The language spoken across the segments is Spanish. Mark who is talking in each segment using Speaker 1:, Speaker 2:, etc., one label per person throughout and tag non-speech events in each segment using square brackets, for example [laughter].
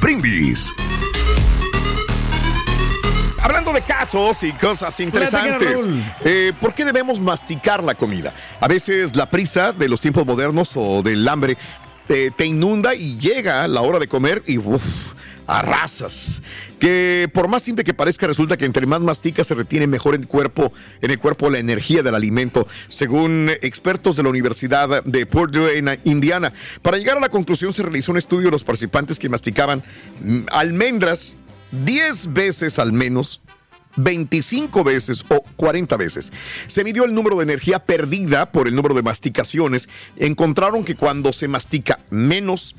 Speaker 1: Brindis. Hablando de casos y cosas interesantes, eh, ¿por qué debemos masticar la comida? A veces la prisa de los tiempos modernos o del hambre te, te inunda y llega la hora de comer y uf, arrasas. Que por más simple que parezca, resulta que entre más masticas se retiene mejor en el cuerpo, en el cuerpo la energía del alimento, según expertos de la Universidad de Purdue en Indiana. Para llegar a la conclusión se realizó un estudio de los participantes que masticaban mm, almendras 10 veces al menos 25 veces o 40 veces. Se midió el número de energía perdida por el número de masticaciones. Encontraron que cuando se mastica menos,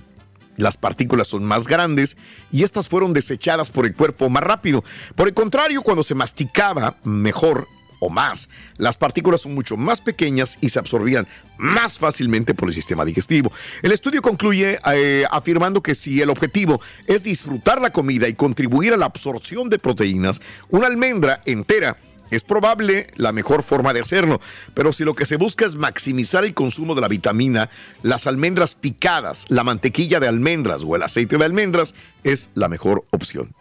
Speaker 1: las partículas son más grandes y estas fueron desechadas por el cuerpo más rápido. Por el contrario, cuando se masticaba mejor o más, las partículas son mucho más pequeñas y se absorbían más fácilmente por el sistema digestivo. El estudio concluye eh, afirmando que si el objetivo es disfrutar la comida y contribuir a la absorción de proteínas, una almendra entera es probable la mejor forma de hacerlo, pero si lo que se busca es maximizar el consumo de la vitamina, las almendras picadas, la mantequilla de almendras o el aceite de almendras es la mejor opción.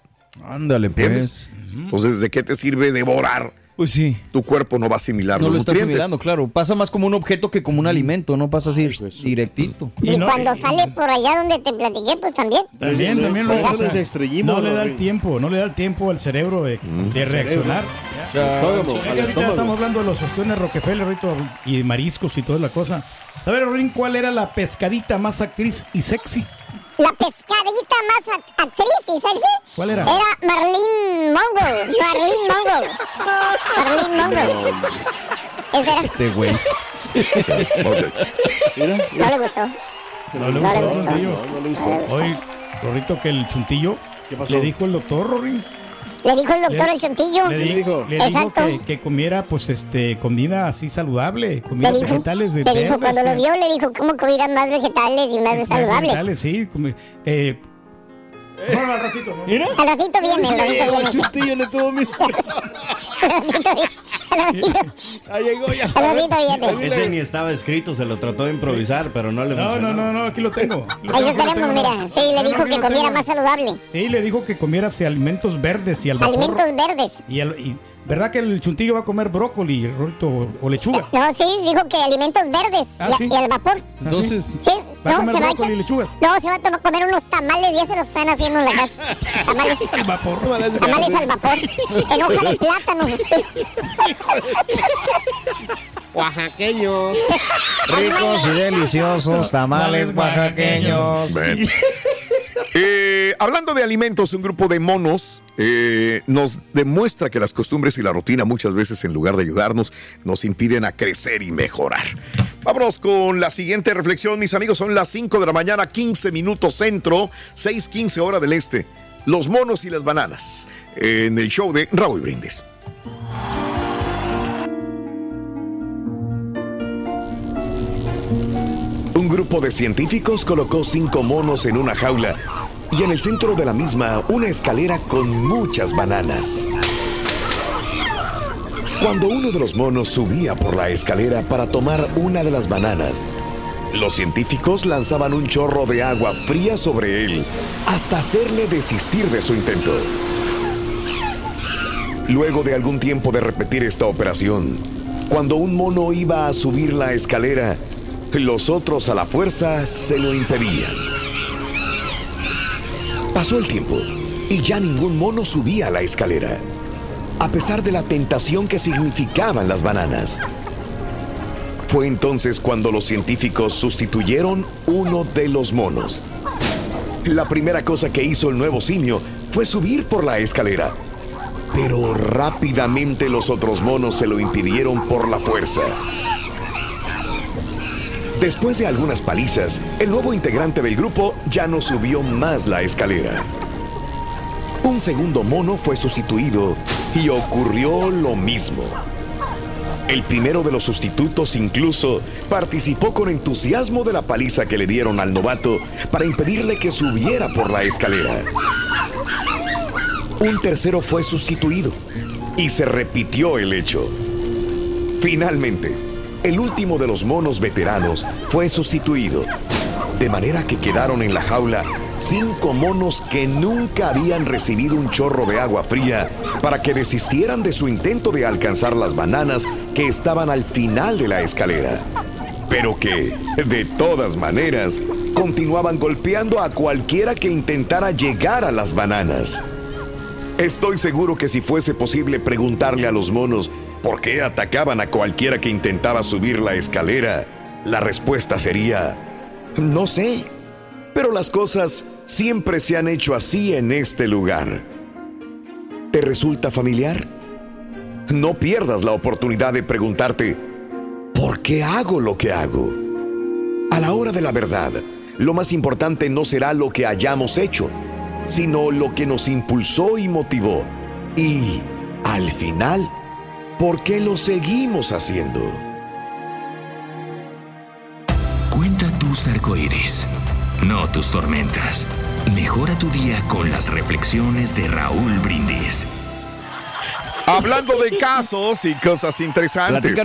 Speaker 2: Ándale, pues.
Speaker 1: Entonces, ¿de qué te sirve devorar?
Speaker 2: Pues sí.
Speaker 1: Tu cuerpo no va a asimilar
Speaker 2: No
Speaker 1: los
Speaker 2: lo está
Speaker 1: nutrientes.
Speaker 2: asimilando, claro. Pasa más como un objeto que como un alimento, no pasa así directito.
Speaker 3: Y, cuando sale por allá donde te platiqué, pues también.
Speaker 4: También, también lo
Speaker 3: Pues,
Speaker 4: o sea,
Speaker 5: extrañimos,
Speaker 4: No le da el tiempo, no le da el tiempo al cerebro de, de reaccionar. Ahorita estamos hablando de los ostiones Rockefeller ahorita, y mariscos y toda la cosa. A ver, Rorín, ¿cuál era la pescadita más actriz y sexy?
Speaker 3: La pescadita más act- actriz y sexy.
Speaker 4: ¿Cuál era?
Speaker 3: Era Marlene Monroe. Marlene Monroe. Marlene Monroe. Esa era.
Speaker 2: Este güey.
Speaker 3: No le gustó.
Speaker 4: No le gustó.
Speaker 5: No le gustó.
Speaker 4: Hoy, Rorrito, que el chuntillo
Speaker 5: ¿Qué pasó?
Speaker 4: le dijo el doctor, Rorín.
Speaker 3: Le dijo el doctor
Speaker 4: Le-
Speaker 3: el chuntillo.
Speaker 4: Le,
Speaker 5: le
Speaker 4: di-
Speaker 5: dijo?
Speaker 4: le dijo
Speaker 3: Exacto.
Speaker 4: que, que comiera, pues, este, comida así saludable, comida
Speaker 3: Le dijo,
Speaker 4: vegetales de
Speaker 3: le dijo cuando lo
Speaker 4: eh,
Speaker 3: vio, le dijo cómo comida más vegetales y más
Speaker 4: más
Speaker 3: saludable.
Speaker 4: vegetales, sí. come- eh, no, al ratito, no.
Speaker 5: Mira.
Speaker 3: Al ratito viene, al ratito
Speaker 5: El le tuvo. [laughs]
Speaker 3: Al ratito viene.
Speaker 5: Ahí llegó ya.
Speaker 6: Ese ni estaba escrito, se lo trató de improvisar, pero no le
Speaker 4: No,
Speaker 6: funcionó.
Speaker 4: no, no, no, aquí lo tengo. Lo [laughs]
Speaker 3: Ahí
Speaker 4: tengo,
Speaker 3: lo tenemos,
Speaker 4: tengo.
Speaker 3: mira. Sí, le
Speaker 4: no,
Speaker 3: dijo que comiera
Speaker 4: tengo.
Speaker 3: más saludable.
Speaker 4: Sí, le dijo que comiera sí, alimentos verdes y al.
Speaker 3: Alimentos verdes.
Speaker 4: Y, al- y- ¿Verdad que el chuntillo va a comer brócoli, o, o lechuga?
Speaker 3: No, sí, dijo que alimentos verdes
Speaker 4: Ah,
Speaker 3: y,
Speaker 4: sí.
Speaker 3: y al vapor.
Speaker 2: Entonces,
Speaker 3: Sí,
Speaker 4: ¿Va a comer
Speaker 3: se va a
Speaker 4: brócoli y lechugas?
Speaker 3: No, se va a tomar- comer unos tamales, ya se los están haciendo en la casa. [laughs] Tamales,
Speaker 4: El vapor.
Speaker 3: tamales al vapor. En hoja de plátano.
Speaker 5: Oaxaqueños.
Speaker 2: ricos y deliciosos tamales oaxaqueños.
Speaker 1: Ven. Eh, hablando de alimentos, un grupo de monos eh, nos demuestra que las costumbres y la rutina muchas veces en lugar de ayudarnos nos impiden a crecer y mejorar. Vámonos con la siguiente reflexión, mis amigos. Son las 5 de la mañana, 15 minutos centro, 6:15 hora del este. Los monos y las bananas. En el show de Raúl Brindis.
Speaker 7: Un grupo de científicos colocó cinco monos en una jaula y en el centro de la misma una escalera con muchas bananas. Cuando uno de los monos subía por la escalera para tomar una de las bananas, los científicos lanzaban un chorro de agua fría sobre él hasta hacerle desistir de su intento. Luego de algún tiempo de repetir esta operación, cuando un mono iba a subir la escalera, los otros a la fuerza se lo impedían. Pasó el tiempo y ya ningún mono subía la escalera, a pesar de la tentación que significaban las bananas. Fue entonces cuando los científicos sustituyeron uno de los monos. La primera cosa que hizo el nuevo simio fue subir por la escalera, pero rápidamente los otros monos se lo impidieron por la fuerza. Después de algunas palizas, el nuevo integrante del grupo ya no subió más la escalera. Un segundo mono fue sustituido y ocurrió lo mismo. El primero de los sustitutos incluso participó con entusiasmo de la paliza que le dieron al novato para impedirle que subiera por la escalera. Un tercero fue sustituido y se repitió el hecho. Finalmente, el último de los monos veteranos fue sustituido, de manera que quedaron en la jaula cinco monos que nunca habían recibido un chorro de agua fría para que desistieran de su intento de alcanzar las bananas que estaban al final de la escalera, pero que, de todas maneras, continuaban golpeando a cualquiera que intentara llegar a las bananas. Estoy seguro que si fuese posible preguntarle a los monos por qué atacaban a cualquiera que intentaba subir la escalera, la respuesta sería, no sé, pero las cosas siempre se han hecho así en este lugar. ¿Te resulta familiar? No pierdas la oportunidad de preguntarte, ¿por qué hago lo que hago? A la hora de la verdad, lo más importante no será lo que hayamos hecho, sino lo que nos impulsó y motivó. Y, al final, ¿por qué lo seguimos haciendo?
Speaker 8: Cuenta tus arcoíris, no tus tormentas. Mejora tu día con las reflexiones de Raúl Brindis.
Speaker 1: Hablando de casos y cosas interesantes.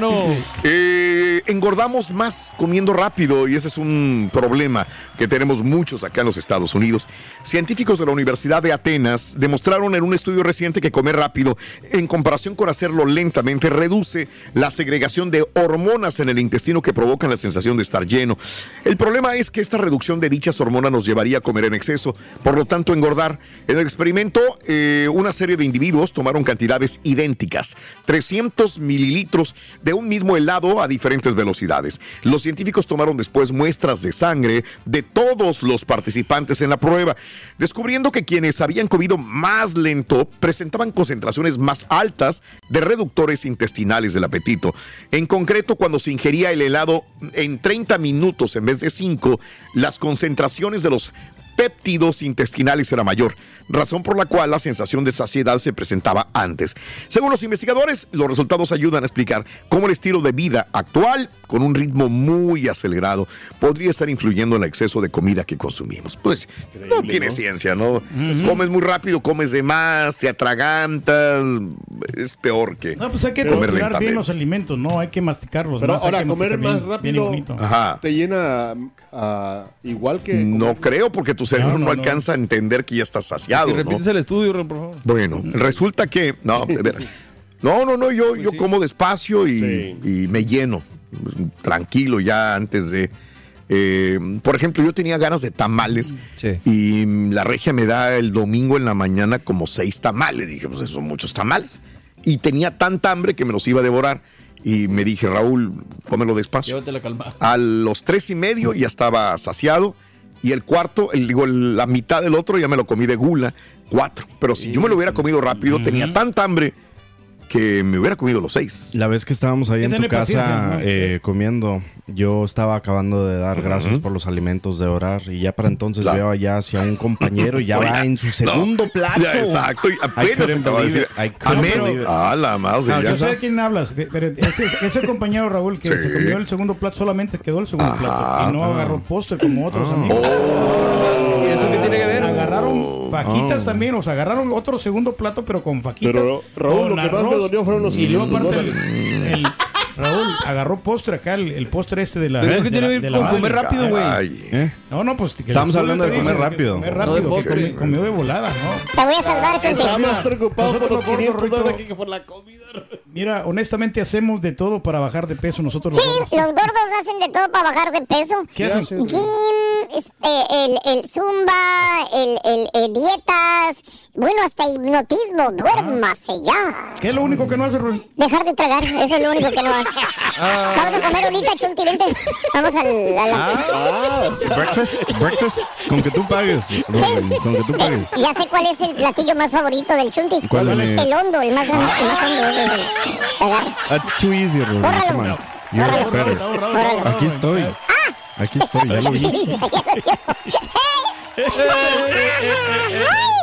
Speaker 1: Eh, engordamos más comiendo rápido y ese es un problema que tenemos muchos acá en los Estados Unidos. Científicos de la Universidad de Atenas demostraron en un estudio reciente que comer rápido, en comparación con hacerlo lentamente, reduce la segregación de hormonas en el intestino que provocan la sensación de estar lleno. El problema es que esta reducción de dichas hormonas nos llevaría a comer en exceso, por lo tanto engordar. En el experimento, eh, una serie de individuos tomaron cantidades idénticas, 300 mililitros de un mismo helado a diferentes velocidades. Los científicos tomaron después muestras de sangre de todos los participantes en la prueba, descubriendo que quienes habían comido más lento presentaban concentraciones más altas de reductores intestinales del apetito. En concreto, cuando se ingería el helado en 30 minutos en vez de 5, las concentraciones de los péptidos intestinales era mayor, razón por la cual la sensación de saciedad se presentaba antes. Según los investigadores, los resultados ayudan a explicar cómo el estilo de vida actual, con un ritmo muy acelerado, podría estar influyendo en el exceso de comida que consumimos. Pues no tiene ciencia, ¿no? Comes muy rápido, comes de más, te atragantas, es peor que
Speaker 4: No, pues hay que
Speaker 1: comer
Speaker 4: bien
Speaker 1: lentamente.
Speaker 4: los alimentos, ¿no? Hay que masticarlos.
Speaker 5: Pero
Speaker 4: más, hay
Speaker 5: ahora,
Speaker 4: que
Speaker 5: comer más
Speaker 4: bien- bien
Speaker 5: rápido.
Speaker 1: Ajá.
Speaker 5: te llena ah, igual que.
Speaker 1: No creo porque tu cerebro
Speaker 4: No,
Speaker 1: no,
Speaker 4: no, no.
Speaker 1: alcanza a entender que ya estás saciado.
Speaker 2: Si repites el estudio, por favor.
Speaker 1: Bueno, resulta que. No, de ver- no, no, no, yo, yo
Speaker 2: sí.
Speaker 1: como despacio y,
Speaker 5: Sí.
Speaker 1: y me lleno. Tranquilo ya antes de. eh, por ejemplo, yo tenía ganas de tamales
Speaker 2: Sí.
Speaker 1: y la regia me da el domingo en la mañana como seis tamales. Dije, pues esos son muchos tamales. Y tenía tanta hambre que me los iba a devorar. Y me dije, Raúl, cómelo despacio.
Speaker 2: Llévate la calma.
Speaker 1: A los tres y medio ya estaba saciado. Y el cuarto, el, digo, la mitad del otro ya me lo comí de gula, cuatro. Pero si yo me lo hubiera comido rápido, tenía tanta hambre que me hubiera comido los seis.
Speaker 6: La vez que estábamos ahí en tu casa eh, comiendo, yo estaba acabando de dar gracias por los alimentos de orar y ya para entonces
Speaker 1: Claro.
Speaker 6: veo allá hacia un compañero y ya [laughs]
Speaker 1: Oiga,
Speaker 6: va en su
Speaker 1: no.
Speaker 6: segundo plato.
Speaker 1: Ya, exacto, y apenas acaba de decir. Ah, la
Speaker 4: No,
Speaker 1: ya.
Speaker 4: yo sé de quién hablas, de- pero ese, ese compañero Raúl que
Speaker 1: Sí.
Speaker 4: se comió el segundo plato solamente quedó el segundo plato y no agarró postre como otros
Speaker 1: Ah.
Speaker 4: amigos.
Speaker 2: ¿Y eso qué tiene que ver?
Speaker 4: Agarraron fajitas
Speaker 1: Ah.
Speaker 4: también, o sea, agarraron otro segundo plato pero con fajitas.
Speaker 5: Pero, Raúl,
Speaker 4: con
Speaker 5: lo que más me
Speaker 4: arroz,
Speaker 5: dolió fueron los
Speaker 4: y luego
Speaker 5: 500
Speaker 4: aparte el-
Speaker 5: dólares.
Speaker 4: el- Raúl agarró postre acá, el, el postre este de la.
Speaker 2: ¿Pero qué
Speaker 4: de
Speaker 2: tiene que con comer rápido, güey?
Speaker 1: Ay,
Speaker 6: ¿Eh?
Speaker 4: No, no, pues. que
Speaker 6: Estamos hablando de comer rápido.
Speaker 4: que Comer
Speaker 2: No de
Speaker 4: rápido, que
Speaker 2: postre.
Speaker 4: comi- comió de volada, ¿no?
Speaker 3: Te voy a salvar, Chunti.
Speaker 5: Estaba
Speaker 4: Mira,
Speaker 5: más preocupado por los
Speaker 4: los
Speaker 5: 500
Speaker 4: gordos,
Speaker 5: dólares que por la comida.
Speaker 4: Mira, honestamente hacemos de todo para bajar de peso nosotros
Speaker 3: Sí,
Speaker 4: los gordos.
Speaker 3: los gordos hacen de todo para bajar de peso.
Speaker 4: ¿Qué hacen?
Speaker 3: Gym, es- eh, el, el zumba, el, el, eh, dietas, bueno, hasta hipnotismo. Duérmase ya.
Speaker 4: ¿Qué es lo único que no hace, Rubén?
Speaker 3: Dejar de tragar, eso es lo único que no hace. Vamos a comer ahorita, Chunti, vente. Vamos al, a la...
Speaker 6: Ah, breakfast, breakfast, con que tú pagues, Robin, con que tú pagues.
Speaker 3: Ya sé cuál es el platillo más favorito del Chunti.
Speaker 6: ¿Cuál es?
Speaker 3: El hondo, el más, el más hondo. el-.
Speaker 6: That's too easy, Robin.
Speaker 3: Bórralo.
Speaker 6: You're
Speaker 3: Bórralo.
Speaker 6: better.
Speaker 3: Bórralo.
Speaker 6: Aquí estoy. Aquí estoy, ya lo vi. [laughs] [laughs]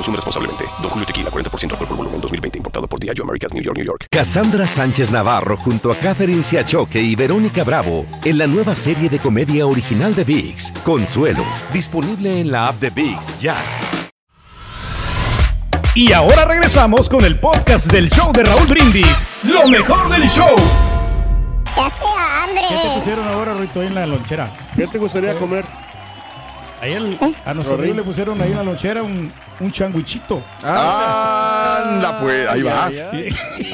Speaker 9: Consume responsablemente. Don Julio Tequila, 40% alcohol por volumen, 2020. Importado por Diageo Americas, New York, New York.
Speaker 10: Cassandra Sánchez Navarro junto a Catherine Siachoque y Verónica Bravo en la nueva serie de comedia original de VIX, Consuelo, disponible en la app de VIX ya.
Speaker 4: Y ahora regresamos con el podcast del show de Raúl Brindis. Lo mejor del show.
Speaker 3: Hace hambre.
Speaker 4: ¿Qué te pusieron ahora, Rito, ahí en la lonchera?
Speaker 5: ¿Qué te gustaría comer?
Speaker 4: Ahí el- a nuestro río le pusieron ahí en la lonchera un, un changuichito.
Speaker 1: Anda, pues, ahí vas.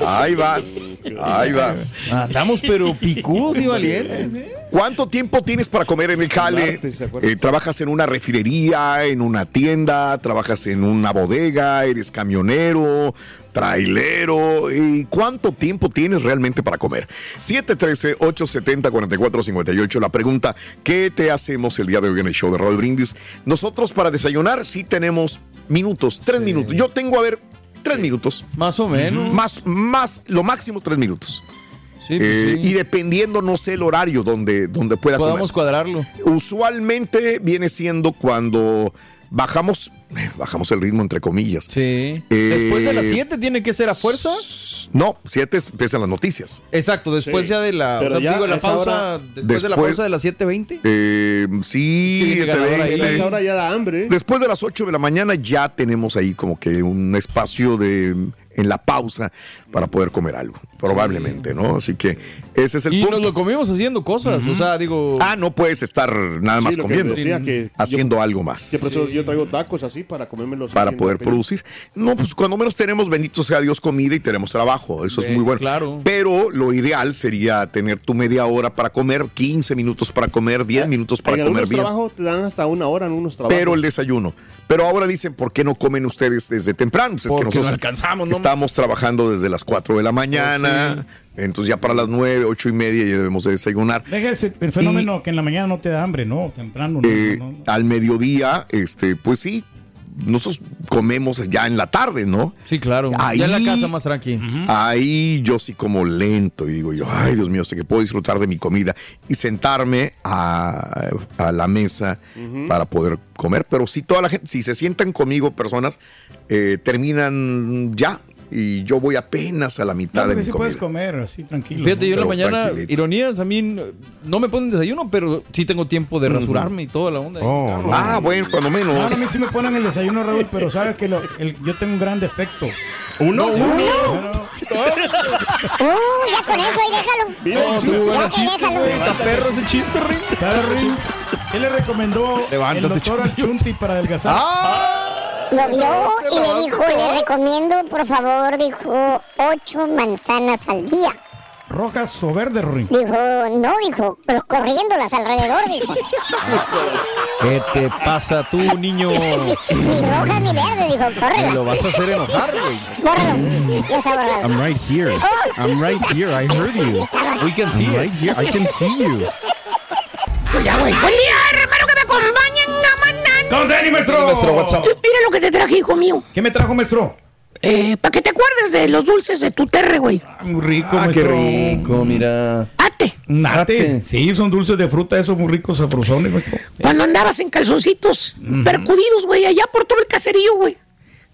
Speaker 1: Ahí vas. Ahí vas.
Speaker 2: Andamos pero picudos y valientes. ¿eh?
Speaker 1: ¿Cuánto tiempo tienes para comer en el
Speaker 5: acuerdan?
Speaker 1: Eh, ¿Trabajas en una refinería, en una tienda? ¿Trabajas en una bodega? ¿Eres camionero? ¿Trailero? ¿Y cuánto tiempo tienes realmente para comer? 713-870-4458. La pregunta, ¿qué te hacemos el día de hoy en el show de Raúl Brindis? Nosotros para desayunar sí tenemos minutos, tres minutos. Yo tengo, a ver, tres minutos.
Speaker 2: Más o menos.
Speaker 1: Más, más, lo máximo tres minutos.
Speaker 2: Sí, pues
Speaker 1: Eh,
Speaker 2: sí.
Speaker 1: Y dependiendo, no sé, el horario donde, donde pueda
Speaker 2: Podamos
Speaker 1: comer.
Speaker 2: cuadrarlo.
Speaker 1: Usualmente viene siendo cuando bajamos, bajamos el ritmo, entre comillas.
Speaker 2: Sí.
Speaker 1: Eh,
Speaker 2: Después de las 7 tiene que ser a fuerza.
Speaker 1: No, siete empiezan las noticias.
Speaker 2: Exacto, después
Speaker 5: Sí.
Speaker 2: ya de la,
Speaker 5: Pero
Speaker 2: o sea,
Speaker 5: ya
Speaker 2: digo, la pausa,
Speaker 5: hora-
Speaker 2: después, de la pausa de las 7.20.
Speaker 1: Eh, sí,
Speaker 2: Es que viene
Speaker 1: te
Speaker 2: ganador ahí.
Speaker 1: ven-
Speaker 5: A esa hora ya da hambre.
Speaker 1: Después de las 8 de la mañana ya tenemos ahí como que un espacio de en la pausa para poder comer algo, probablemente, ¿no? Así que ese es el
Speaker 2: Y
Speaker 1: punto.
Speaker 2: nos lo comimos haciendo cosas, o sea, digo...
Speaker 1: Ah, no puedes estar nada
Speaker 5: Sí,
Speaker 1: más
Speaker 5: que
Speaker 1: comiendo,
Speaker 5: decía que
Speaker 1: haciendo algo más.
Speaker 5: Que por eso yo traigo tacos así para comérmelos.
Speaker 1: para poder producir. No, pues cuando menos tenemos, bendito sea Dios, comida y tenemos trabajo. Eso es muy bueno.
Speaker 2: claro.
Speaker 1: Pero lo ideal sería tener tu media hora para comer, 15 minutos para comer, 10 minutos para
Speaker 5: en
Speaker 1: comer
Speaker 5: algunos
Speaker 1: bien.
Speaker 5: trabajos te dan hasta una hora en unos trabajos.
Speaker 1: Pero el desayuno. Pero ahora dicen, ¿por qué no comen ustedes desde temprano? Pues es
Speaker 2: Porque
Speaker 1: que nosotros
Speaker 2: no alcanzamos, ¿no?
Speaker 1: Estamos trabajando desde las 4 de la mañana. Entonces ya para las 9, 8 y media ya debemos de desayunar.
Speaker 4: Deja el fenómeno que en la mañana no te da hambre, ¿no? Temprano, ¿no?
Speaker 1: Eh,
Speaker 4: no, no.
Speaker 1: Al mediodía, este, pues sí, nosotros comemos ya en la tarde, ¿no?
Speaker 2: Sí, claro.
Speaker 1: Ahí-
Speaker 2: Ya en la casa más tranqui.
Speaker 1: Ahí yo sí como lento y digo yo, ay Dios mío, sé que puedo disfrutar de mi comida y sentarme a, a la mesa para poder comer. Pero si toda la gente, si se sientan conmigo personas, eh, terminan ya y yo voy apenas a la
Speaker 4: No,
Speaker 1: mitad de
Speaker 4: porque
Speaker 1: mi
Speaker 4: sí
Speaker 1: comida.
Speaker 4: puedes comer así tranquilo.
Speaker 2: Fíjate, yo en la mañana,
Speaker 1: tranquilito.
Speaker 2: ironías, a mí no me ponen desayuno, pero sí tengo tiempo de rasurarme y toda la onda.
Speaker 6: Oh, no.
Speaker 1: Ah, bueno, cuando menos.
Speaker 4: No, no, a mí sí me ponen el desayuno, Raúl, pero sabes que lo- el- yo tengo un gran defecto.
Speaker 1: ¿Uno?
Speaker 3: Uh, ya con eso, ahí déjalo.
Speaker 2: No, tú, buena
Speaker 3: Ya que
Speaker 2: chiste,
Speaker 3: déjalo.
Speaker 2: Está perro ese chiste, Rin.
Speaker 4: ¿Sabes, Rin? ¿Qué le recomendó
Speaker 2: Levántate,
Speaker 4: el doctor al Chunti para adelgazar?
Speaker 2: ¡Ah!
Speaker 3: Lo vio y le dijo, le recomiendo, por favor, dijo, ocho manzanas al día.
Speaker 4: ¿Rojas o verdes, Rorín?
Speaker 3: Dijo, no, dijo, pero corriéndolas alrededor, dijo. [laughs]
Speaker 2: ¿Qué te pasa tú, niño? [laughs]
Speaker 3: ni rojas ni verdes, dijo,
Speaker 2: Me
Speaker 3: córrelas.
Speaker 2: lo vas a hacer enojar, güey.
Speaker 3: Bórralo. Ya está borrado.
Speaker 6: I'm right here. I'm right here. I heard you.
Speaker 2: We can see
Speaker 6: I'm
Speaker 2: it.
Speaker 6: right here. I can see you.
Speaker 11: Ya, güey. Buen día, hermano, que me acompañen a mañana.
Speaker 4: ¡Con maestro!
Speaker 2: Maestro, up?
Speaker 11: Mira lo que te traje, hijo mío.
Speaker 4: ¿Qué me trajo, maestro?
Speaker 11: Eh, para que te acuerdes de los dulces de tu terre, güey.
Speaker 4: Muy rico,
Speaker 2: Ah, qué rico, mira.
Speaker 11: Ate.
Speaker 2: Ate.
Speaker 4: Sí, son dulces de fruta, esos muy ricos, sabrosones, maestro.
Speaker 11: Cuando andabas en calzoncitos percudidos, güey, allá por todo el caserío, güey.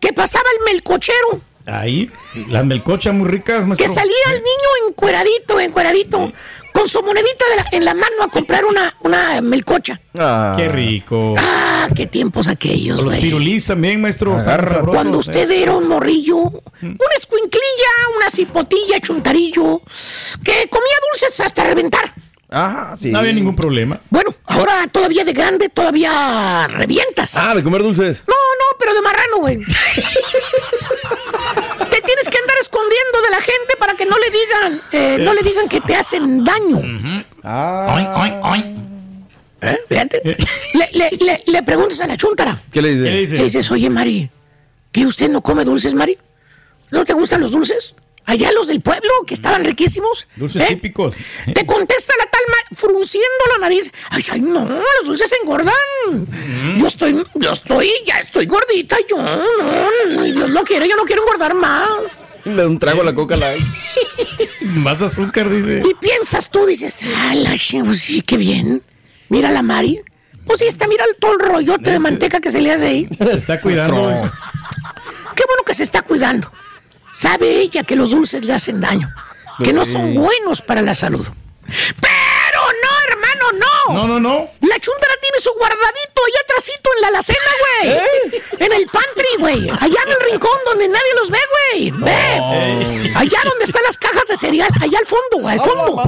Speaker 11: Que pasaba el melcochero.
Speaker 4: Ahí, las melcochas muy ricas, maestro.
Speaker 11: Que salía el niño encueradito, encueradito. Con su monedita de la- en la mano a comprar una, una melcocha.
Speaker 2: Ah.
Speaker 4: Qué rico.
Speaker 11: Ah, qué tiempos aquellos,
Speaker 4: Los
Speaker 11: güey.
Speaker 4: pirulís también, maestro.
Speaker 2: Agarra.
Speaker 11: Cuando
Speaker 4: ¿eh?
Speaker 11: usted era un morrillo, una escuinclilla, una cipotilla, chuntarillo, que comía dulces hasta reventar.
Speaker 2: Ah, sí.
Speaker 4: No había ningún problema.
Speaker 11: Bueno, ahora todavía de grande, todavía revientas.
Speaker 2: Ah, de comer dulces.
Speaker 11: No, no, pero de marrano, güey. [laughs] tienes que andar escondiendo de la gente para que no le digan, eh, no le digan que te hacen daño.
Speaker 2: Ah.
Speaker 4: Oink.
Speaker 11: ¿Eh? Fíjate. Le, le, le, le preguntas a la chuntara.
Speaker 2: ¿Qué le dice?
Speaker 4: ¿Qué le dice?
Speaker 11: Le dices, oye, Mari, ¿que usted no come dulces, Mari? ¿No te gustan los dulces? Allá los del pueblo, que estaban riquísimos.
Speaker 4: Dulces
Speaker 11: ¿eh?
Speaker 4: típicos.
Speaker 11: Te contesta la frunciendo la nariz. Ay, ay, no, los dulces engordan. Yo estoy, yo estoy, ya estoy gordita, yo no, Dios lo quiere, yo no quiero engordar más.
Speaker 2: Le da un trago a la coca light. [laughs]
Speaker 4: Más azúcar, dice.
Speaker 11: Y piensas tú, dices, ah, la pues sí, qué bien. Mira la Mari. Pues sí, está, mira el- todo el rollote de manteca que se le hace ahí. [laughs]
Speaker 4: Se está cuidando.
Speaker 11: Qué bueno que se está cuidando. Sabe ella que los dulces le hacen daño, que no son buenos para la salud. Pero no, no.
Speaker 4: No, no.
Speaker 11: La chuntara tiene su guardadito allá atrásito en la alacena, güey. En el pantry, güey. Allá en el rincón donde nadie los ve, güey. Ve. Allá donde están las cajas de cereal. Allá al fondo, güey. Al fondo.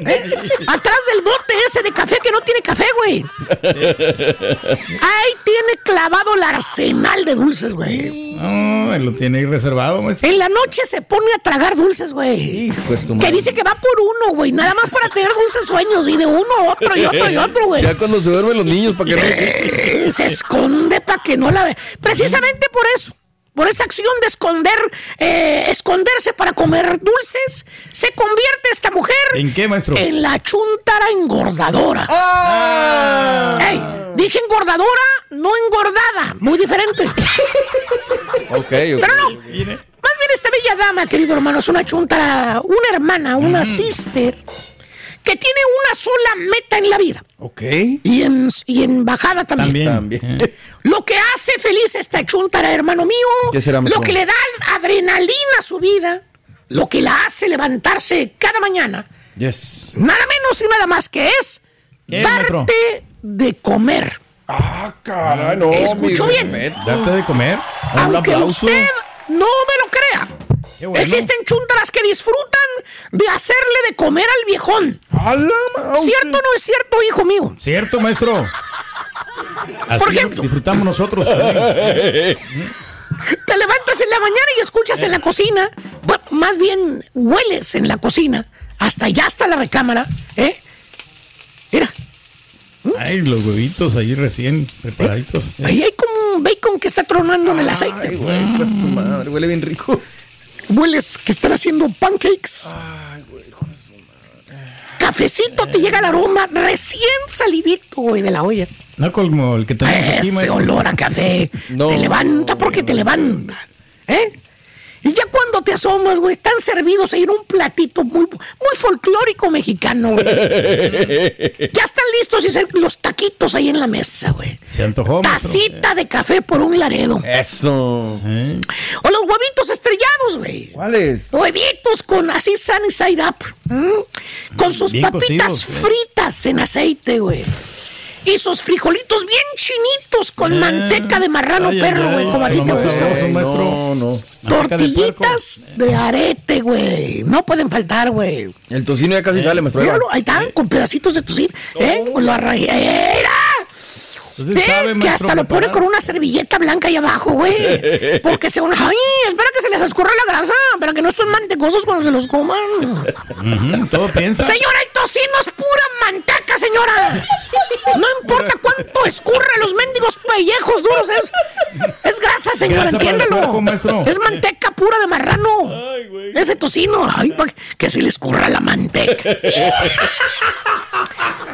Speaker 11: ¿Eh? [laughs] Atrás del bote ese de café que no tiene café, güey. Ahí tiene clavado el arsenal de dulces, güey.
Speaker 4: No, él lo tiene ahí reservado, maestro.
Speaker 11: En la noche se pone a tragar dulces, güey.
Speaker 2: Hijo
Speaker 11: Que dice que va por uno, güey. Nada más para tener dulces sueños. Y de uno, otro y otro y otro, güey.
Speaker 2: Ya cuando se duermen los niños, para que no.
Speaker 11: Eh, se esconde para que no la ve. Precisamente por eso, por esa acción de esconder, eh, esconderse para comer dulces, se convierte esta mujer
Speaker 4: ¿En qué, maestro?
Speaker 11: en la chuntara engordadora.
Speaker 4: Ah.
Speaker 11: Ey, dije engordadora, no engordada, muy diferente. [laughs]
Speaker 2: Ok, ok.
Speaker 11: Pero no, más bien esta bella dama, querido hermano, es una chuntara, una hermana, una sister, que tiene una sola meta en la vida.
Speaker 2: Ok.
Speaker 11: Y en, y en bajada también.
Speaker 4: También.
Speaker 2: También. [laughs]
Speaker 11: Lo que hace feliz a esta chuntara, hermano mío.
Speaker 2: ¿Qué será,
Speaker 11: Lo que le da adrenalina a su vida. Lo que la hace levantarse cada mañana.
Speaker 2: Yes.
Speaker 11: Nada menos y nada más que es
Speaker 4: ¿Qué,
Speaker 11: darte de comer.
Speaker 2: Ah, caray, no.
Speaker 11: Escuchó
Speaker 2: mi
Speaker 11: bien.
Speaker 4: Darte de comer. Un
Speaker 11: Aunque
Speaker 4: aplauso.
Speaker 11: usted no me lo crea.
Speaker 4: Bueno.
Speaker 11: Existen chuntaras que disfrutan de hacerle de comer al viejón. ¿Cierto o no es cierto, hijo mío?
Speaker 4: Cierto, maestro. Así
Speaker 11: Por ejemplo.
Speaker 4: disfrutamos nosotros también.
Speaker 11: Te levantas en la mañana y escuchas en la cocina, bueno, más bien hueles en la cocina, hasta allá hasta la recámara, ¿eh? Mira,
Speaker 4: Ay, los huevitos ahí recién preparaditos.
Speaker 11: ahí hay como un bacon que está tronando en el
Speaker 2: Ay,
Speaker 11: aceite.
Speaker 2: güey, pues su madre, huele bien rico.
Speaker 11: Hueles que están haciendo pancakes. Cafecito, te llega el aroma recién salidito, güey, de la olla.
Speaker 4: No como el que tenemos aquí,
Speaker 11: Ese olor a café
Speaker 2: No.
Speaker 11: te levanta porque te levanta. ¿Eh? Y ya cuando te asomas, güey, están servidos ahí en un platito muy, muy folclórico mexicano, güey. [laughs] ya están listos y los taquitos ahí en la mesa, güey.
Speaker 4: Se antojó, maestro.
Speaker 11: Tacita de café por un laredo.
Speaker 2: Eso.
Speaker 4: ¿Eh?
Speaker 11: O los huevitos estrellados, güey.
Speaker 2: ¿Cuáles?
Speaker 11: Huevitos con así sunny side up. Con sus
Speaker 4: Bien
Speaker 11: papitas
Speaker 4: cocidos,
Speaker 11: fritas en aceite, güey. Y sus frijolitos bien chinitos con
Speaker 4: Eh.
Speaker 11: manteca de marrano
Speaker 4: Ay,
Speaker 11: perro, güey, como a ti te gusta.
Speaker 2: No, no.
Speaker 4: De.
Speaker 11: Tortillitas de arete, güey. No pueden faltar, güey.
Speaker 2: El tocino ya casi sale, maestro.
Speaker 11: Míralo, ahí están, con pedacitos de tocino. ¿Eh? Con la rayera.
Speaker 4: Entonces
Speaker 11: Ve
Speaker 4: sabe,
Speaker 11: que hasta lo pone con una servilleta blanca ahí abajo, güey. [laughs] Porque se una. Ay, espera que se les escurra la grasa para que no estén mantecosos cuando se los coman.
Speaker 4: Todo piensa.
Speaker 11: Señora, el tocino es pura manteca, señora. No importa cuánto escurre los mendigos pellejos duros, es, es grasa, señora,
Speaker 4: Grasa cuerpo, maestro.
Speaker 11: Es manteca pura de marrano. Ese tocino, ay, pa' que se le escurra la manteca. [laughs]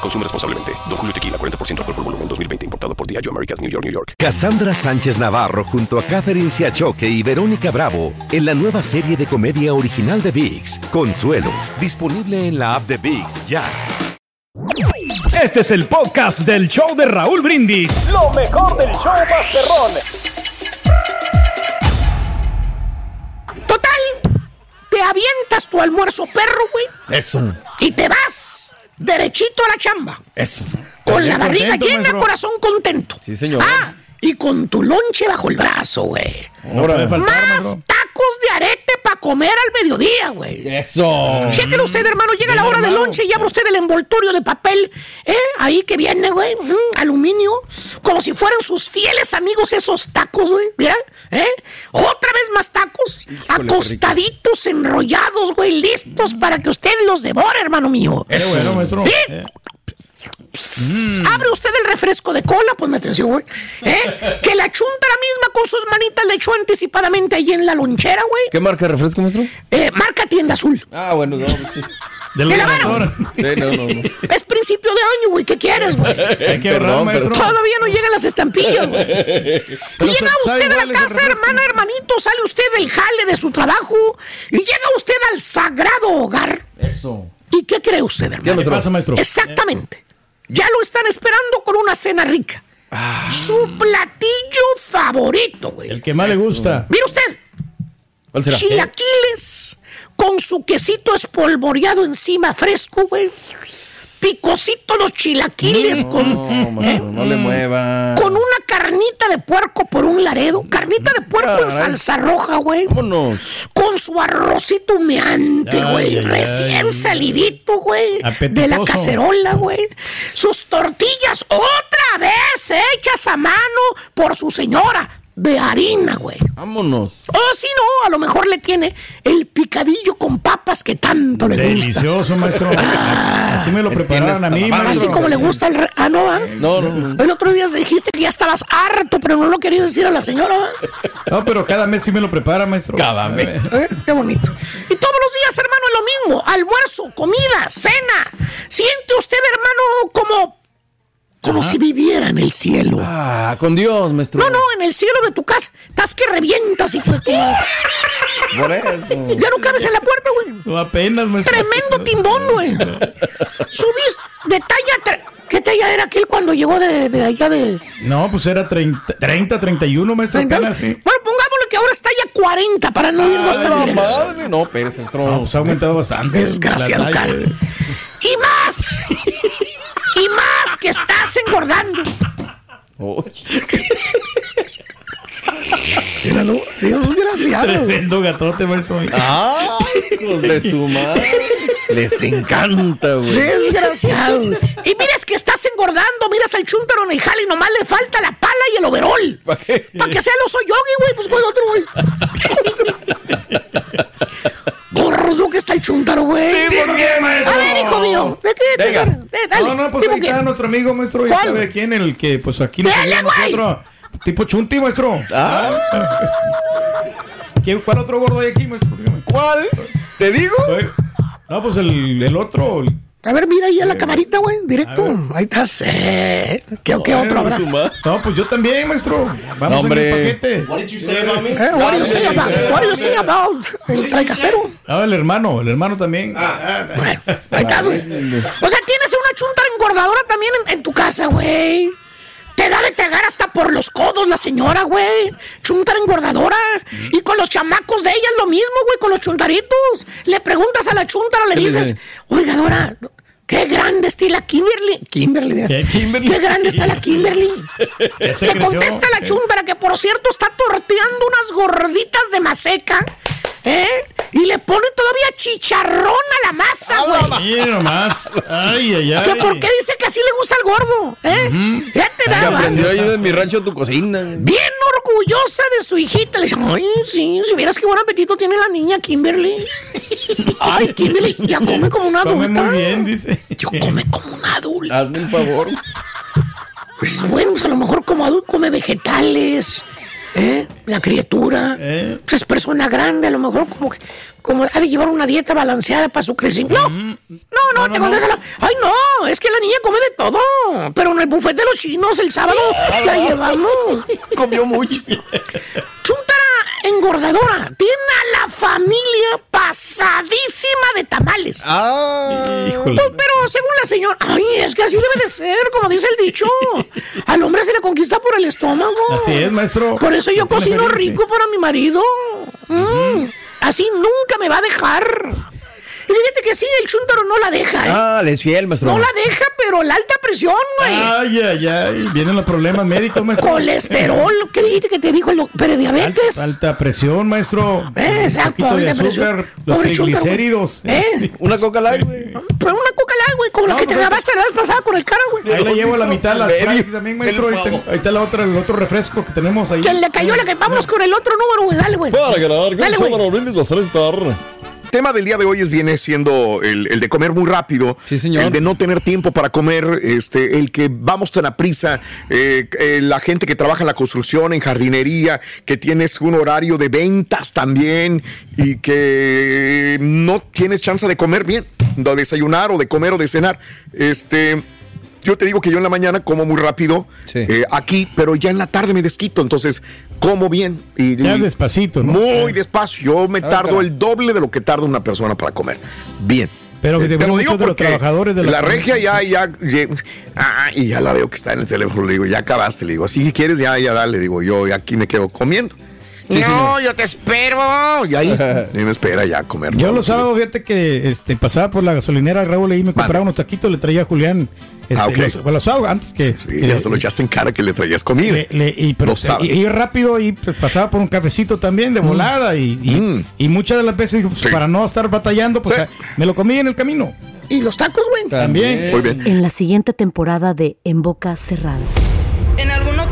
Speaker 9: Consume responsablemente. Don Julio Tequila, 40% alcohol por volumen, 2020. Importado por Diageo Americas, New York, New York.
Speaker 10: Cassandra Sánchez Navarro junto a Catherine Siachoque y Verónica Bravo en la nueva serie de comedia original de VIX, Consuelo, disponible en la app de VIX ya.
Speaker 4: Este es el podcast del show de Raúl Brindis.
Speaker 12: Lo mejor del show Masterrón.
Speaker 11: Total, te avientas tu almuerzo perro, güey,
Speaker 4: Eso,
Speaker 11: y te vas derechito a la chamba.
Speaker 4: eso.
Speaker 11: Con la barriga
Speaker 4: contento,
Speaker 11: llena,
Speaker 4: maestro.
Speaker 11: corazón contento.
Speaker 2: Sí, señor.
Speaker 11: Ah, y con tu lonche bajo el brazo, güey.
Speaker 4: No puede faltar,
Speaker 11: Más
Speaker 4: maestro.
Speaker 11: tacos de arete comer al mediodía, güey.
Speaker 2: Eso.
Speaker 11: Chéquelo usted, hermano. Llega la hora del lonche y abre usted el envoltorio de papel, ¿eh? Ahí que viene, güey. mm, aluminio. Como si fueran sus fieles amigos esos tacos, güey. Mira, ¿eh? Otra vez más tacos. acostaditos, enrollados, güey. Listos para que usted los devore, hermano mío.
Speaker 4: Qué bueno, maestro.
Speaker 11: ¿Sí?
Speaker 4: Eh,
Speaker 11: Psst, Abre usted el refresco de cola, pues me atención, güey. ¿Eh? Que la chuntara misma con sus manitas le echó anticipadamente ahí en la lonchera, güey.
Speaker 2: ¿Qué marca de refresco, maestro?
Speaker 11: Eh, marca tienda azul.
Speaker 2: Ah, bueno, no.
Speaker 11: ¿De la
Speaker 4: ganador.
Speaker 2: Sí, no, no, no.
Speaker 11: Es principio de año, güey. ¿Qué quieres, güey? [laughs]
Speaker 4: Hay que ahorrar,
Speaker 2: Perdón,
Speaker 4: maestro.
Speaker 11: Todavía no llegan las estampillas, güey. Llega usted a la casa, hermana, hermanito, sale usted del jale de su trabajo y llega usted al sagrado hogar.
Speaker 2: Eso.
Speaker 11: ¿Y qué cree usted, hermano?
Speaker 4: ¿Qué pasa, maestro?
Speaker 11: Exactamente. Ya lo están esperando con una cena rica. Su platillo favorito, güey.
Speaker 4: El que más le gusta.
Speaker 11: Mire usted,
Speaker 2: ¿Cuál será?
Speaker 11: chilaquiles con su quesito espolvoreado encima fresco, güey. Picosito los chilaquiles con,
Speaker 2: No, no le mueva.
Speaker 11: con una carnita de puerco por un laredo. Carnita de puerco en salsa roja, güey.
Speaker 2: Vámonos.
Speaker 11: Con su arrocito humeante, güey. Recién
Speaker 4: ay.
Speaker 11: salidito, güey. De la cacerola, güey. Sus tortillas otra vez hechas a mano por su señora. De harina, güey.
Speaker 2: Vámonos.
Speaker 11: O si no, a lo mejor le tiene el picadillo con papas que tanto le gusta.
Speaker 4: Delicioso, maestro. Así me lo prepararon a mí, maestro.
Speaker 11: Así como le gusta el... re- Ah, no, ¿ah?
Speaker 2: No, no, no.
Speaker 11: El otro día dijiste que ya estabas harto, pero no lo querías decir a la señora. ¿ah?
Speaker 4: No, pero cada mes sí me lo prepara, maestro.
Speaker 2: Cada mes.
Speaker 11: ¿Eh? Qué bonito. Y todos los días, hermano, es lo mismo. Almuerzo, comida, cena. Siente usted, hermano, como... Como si viviera en el cielo.
Speaker 2: Ah, con Dios, maestro.
Speaker 11: No, no, en el cielo de tu casa. Estás que revientas, hijo de tu madre.
Speaker 2: Por eso.
Speaker 11: Ya no cabes en la puerta, güey.
Speaker 4: No, apenas, maestro.
Speaker 11: Tremendo timbón, güey. Subís de talla... tre- ¿Qué talla era aquel cuando llegó de, de allá de...
Speaker 4: No, pues era 30, 30 31, maestro. Apenas, sí.
Speaker 11: Bueno, pongámosle que ahora está ya 40 para no irnos
Speaker 2: Ay,
Speaker 11: tan
Speaker 2: madre. No, Pérez, maestro.
Speaker 4: No, pues ha aumentado bastante.
Speaker 11: Desgraciado, cara. Y más. Estás engordando.
Speaker 2: Oye.
Speaker 11: Míralo, desgraciado.
Speaker 4: Tremendo gatote, maestro.
Speaker 2: Ah, hijos de su madre. Les encanta, güey.
Speaker 11: Desgraciado. Y miras que estás engordando, miras al chúntaro en el jale y nomás le falta la pala y el overol.
Speaker 2: ¿Para qué?
Speaker 11: Para que sea el oso yogi, güey, pues güey, otro, güey. Chúntaro, güey.
Speaker 4: ¿Por qué, maestro?
Speaker 11: A ver, hijo mío, ¿de qué te
Speaker 2: Venga.
Speaker 11: Eh, dale,
Speaker 4: No, no, pues
Speaker 11: ¿tipo
Speaker 4: ahí
Speaker 11: qué?
Speaker 4: está nuestro amigo, maestro. Ya
Speaker 11: ¿Cuál?
Speaker 4: sabe quién, el que, pues aquí a
Speaker 11: güey.
Speaker 4: nosotros. Tipo chunti, maestro.
Speaker 2: Ah, [laughs]
Speaker 4: ¿Qué- ¿Cuál otro gordo hay aquí, maestro? Dígame.
Speaker 2: ¿cuál? ¿Te digo?
Speaker 4: A ver. No, pues el, el otro. el-
Speaker 11: A ver, mira ahí a la camarita, güey, directo. Ahí estás. Eh. ¿Qué, qué otro habrá?
Speaker 4: No, pues yo también, maestro. Vamos
Speaker 2: No, hombre.
Speaker 4: en el paquete.
Speaker 11: Eh, what do you say about, what do you say about el traicastero?
Speaker 4: Ah, el hermano, el hermano también.
Speaker 11: Bueno, ahí estás, güey. O sea, tienes una chunta engordadora también en, en tu casa, güey. Te da de tragar hasta por los codos la señora, güey. Chuntara engordadora. Y con los chamacos de ella es lo mismo, güey, con los chuntaritos. Le preguntas a la chuntara, le
Speaker 2: ¿Qué le
Speaker 11: dices,
Speaker 2: dice?
Speaker 11: oiga, Dora, qué grande está la Kimberly. Kimberly.
Speaker 4: ¿Qué, Kimberly?
Speaker 11: Qué grande está la [laughs] Kimberly. Le
Speaker 4: creció.
Speaker 11: contesta la chuntara que, por cierto, está torteando unas gorditas de maseca. ¿Eh? Y le pone todavía chicharrón a la masa, güey.
Speaker 4: Mira nomás. Ay, ay, ay.
Speaker 11: ¿Que ¿Por qué dice que así le gusta al gordo? ¿Eh? Ya te da más.
Speaker 2: aprendió ahí en mi rancho tu cocina.
Speaker 11: Bien orgullosa de su hijita. Le dice, ay, sí, si vieras qué buen apetito tiene la niña Kimberly. [laughs] Ay, Kimberly, ya come como una adulta.
Speaker 4: Come muy bien, dice.
Speaker 11: Yo come como una adulta.
Speaker 2: Hazme un favor.
Speaker 11: Pues bueno, pues a lo mejor como adulto come vegetales. ¿Eh? La criatura.
Speaker 4: Eh.
Speaker 11: Pues es persona grande, a lo mejor como que como ha de llevar una dieta balanceada para su crecimiento. No, no, no, te contesta la- Ay, no, es que la niña come de todo. Pero en el buffet de los chinos el sábado la llevamos.
Speaker 2: Comió mucho.
Speaker 11: Chuntara engordadora. Tiene a la familia pasadísima de tamales.
Speaker 2: Ah,
Speaker 4: Híjole.
Speaker 11: Pues, pero según la señora, ay, es que así debe de ser, como dice el dicho. Al hombre se le conquista por el estómago.
Speaker 4: Así es, maestro.
Speaker 11: Por eso yo cocino rico para mi marido. Mm, Así nunca me va a dejar. Y fíjate que sí, el chúntaro no la deja, ¿eh?
Speaker 2: Ah, le es fiel, maestro.
Speaker 11: No la deja, pero la alta presión, güey.
Speaker 4: Ay, ay, ay. Vienen los problemas médicos, maestro.
Speaker 11: Colesterol, ¿qué dijiste que te dijo el doctor? Prediabetes.
Speaker 4: Alta, alta presión, maestro.
Speaker 11: Eh, exacto,
Speaker 4: Un de
Speaker 11: alta presión.
Speaker 4: azúcar, los
Speaker 11: Pobre
Speaker 4: triglicéridos.
Speaker 11: ¿Eh?
Speaker 2: Una coca light, güey.
Speaker 11: Pero una coca light, güey, como la
Speaker 4: No,
Speaker 11: que te
Speaker 4: pues,
Speaker 11: grabaste la vez pasada con el cara, güey.
Speaker 4: Ahí la llevo a la mitad, la también, maestro. Ahí,
Speaker 2: favor.
Speaker 4: ten- ahí está la otra, el otro refresco que tenemos ahí.
Speaker 11: Que le cayó la que vamos con el otro número, güey. Dale, güey.
Speaker 2: Para ganar,
Speaker 11: Dale, güey.
Speaker 1: Tema del día de hoy es, viene siendo el, el de comer muy rápido,
Speaker 2: Sí, señor.
Speaker 1: el de no tener tiempo para comer, este, el que vamos tan a prisa, eh, eh, la gente que trabaja en la construcción, en jardinería, que tienes un horario de ventas también y que no tienes chance de comer bien, de desayunar o de comer o de cenar. Este, yo te digo que yo en la mañana como muy rápido
Speaker 2: Sí.
Speaker 1: eh, aquí, pero ya en la tarde me desquito, entonces como bien y,
Speaker 4: Ya
Speaker 1: y-
Speaker 4: despacito, ¿no?
Speaker 1: muy
Speaker 4: Eh.
Speaker 1: despacio. Yo me
Speaker 2: Ah,
Speaker 1: tardo el doble de lo que tarda una persona para comer. Bien.
Speaker 4: Pero que
Speaker 1: Eh,
Speaker 4: te
Speaker 1: te lo
Speaker 4: muchos
Speaker 1: digo
Speaker 4: de los trabajadores de la-
Speaker 1: la regia ya, ya, ya- ah, y ya la veo que está en el teléfono. Le digo, ya acabaste. Le digo, así si quieres, ya, ya dale. Digo, yo aquí me quedo comiendo.
Speaker 2: Sí,
Speaker 1: no,
Speaker 2: señor.
Speaker 1: yo te espero. Y ahí y [laughs] me espera ya a comer.
Speaker 4: Yo los sábados, fíjate que este, pasaba por la gasolinera Raúl y me compraba unos taquitos, le traía a Julián. Este,
Speaker 1: Ah, ok.
Speaker 4: los, pues, los sábados, antes que.
Speaker 1: Sí, ya se lo echaste en cara que le traías comida.
Speaker 4: le- le- y, pero,
Speaker 1: Los sábados.
Speaker 4: y, y rápido y pues, pasaba por un cafecito también de volada y, y,
Speaker 1: Mm.
Speaker 4: y muchas de las veces pues,
Speaker 1: Sí.
Speaker 4: para no estar batallando pues
Speaker 1: Sí.
Speaker 4: me lo comí en el camino
Speaker 11: Y los tacos, güey.
Speaker 4: también.
Speaker 1: Muy bien.
Speaker 13: En la siguiente temporada de En Boca Cerrada.